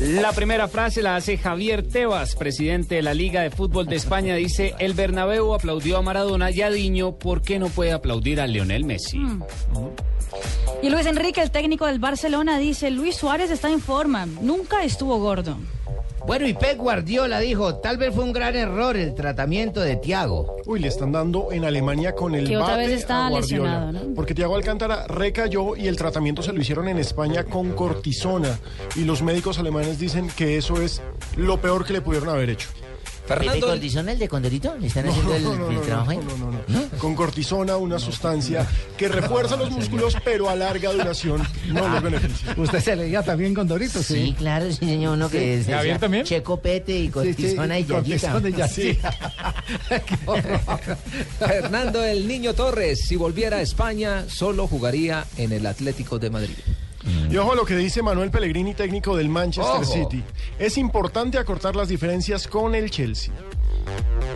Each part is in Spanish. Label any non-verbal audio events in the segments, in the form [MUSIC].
La primera frase la hace Javier Tebas, presidente de la Liga de Fútbol de España. Dice, el Bernabéu aplaudió a Maradona y a Diño, ¿por qué no puede aplaudir a Lionel Messi? Y Luis Enrique, el técnico del Barcelona, dice, Luis Suárez está en forma, nunca estuvo gordo. Bueno, y Pep Guardiola dijo, tal vez fue un gran error el tratamiento de Tiago. Uy, le están dando en Alemania con el Que otra bate vez está a Guardiola. lesionado, ¿no? Porque Tiago Alcántara recayó y el tratamiento se lo hicieron en España con cortisona. Y los médicos alemanes dicen que eso es lo peor que le pudieron haber hecho. ¿Pepe Fernando, Cortisona, el de Condorito? ¿Le están haciendo el, No, no, el no, trabajo ahí? no, no, no, no. Con cortisona, una sustancia que refuerza los músculos, pero a larga duración no los beneficia. [LAUGHS] usted se leía también con Dorito, Sí, sí. claro, sí, señor, uno que es ¿Javier también? Checo Pete y Cortisona y. Cortisona y. [LAUGHS] [LAUGHS] Fernando el Niño Torres, si volviera a España, solo jugaría en el Atlético de Madrid. Y ojo a lo que dice Manuel Pellegrini, técnico del Manchester Ojo. City. Es importante acortar las diferencias con el Chelsea.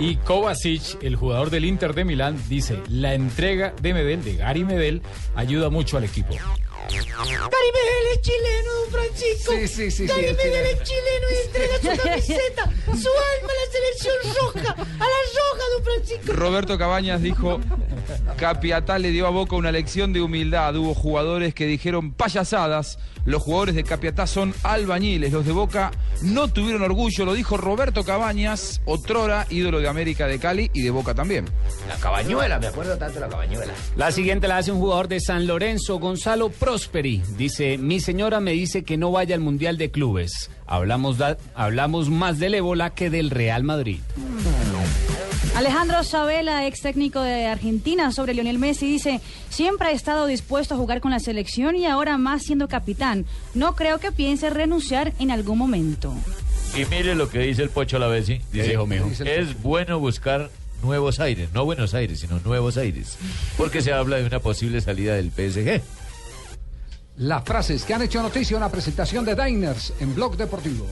Y Kovacic, el jugador del Inter de Milán, dice, la entrega de Medel, de Gary Medel, ayuda mucho al equipo. Gary Medel es chileno, don Francisco. Sí, sí, sí, sí, Gary es Medel es chileno y entrega su camiseta, su alma a la selección roja, a la roja, don Francisco. Roberto Cabañas dijo, Capiatá le dio a Boca una lección de humildad. Hubo jugadores que dijeron payasadas. Los jugadores de Capiatá son albañiles. Los de Boca no tuvieron orgullo. Lo dijo Roberto Cabañas, otrora ídolo de América de Cali y de Boca también. La cabañuela, me acuerdo tanto de la cabañuela. La siguiente la hace un jugador de San Lorenzo, Gonzalo Prosperi. Dice, mi señora me dice que no vaya al Mundial de Clubes. Hablamos, da- hablamos más del ébola que del Real Madrid. Alejandro Sabela, ex técnico de Argentina, sobre Lionel Messi, dice, siempre ha estado dispuesto a jugar con la selección y ahora más siendo capitán. No creo que piense renunciar en algún momento. Y mire lo que dice el Pocho Lavesi. Dice, dijo, mijo? es bueno buscar nuevos aires, no Buenos Aires, sino nuevos aires, porque se habla de una posible salida del PSG. Las frases que han hecho noticia, una presentación de Diners en Blog Deportivo.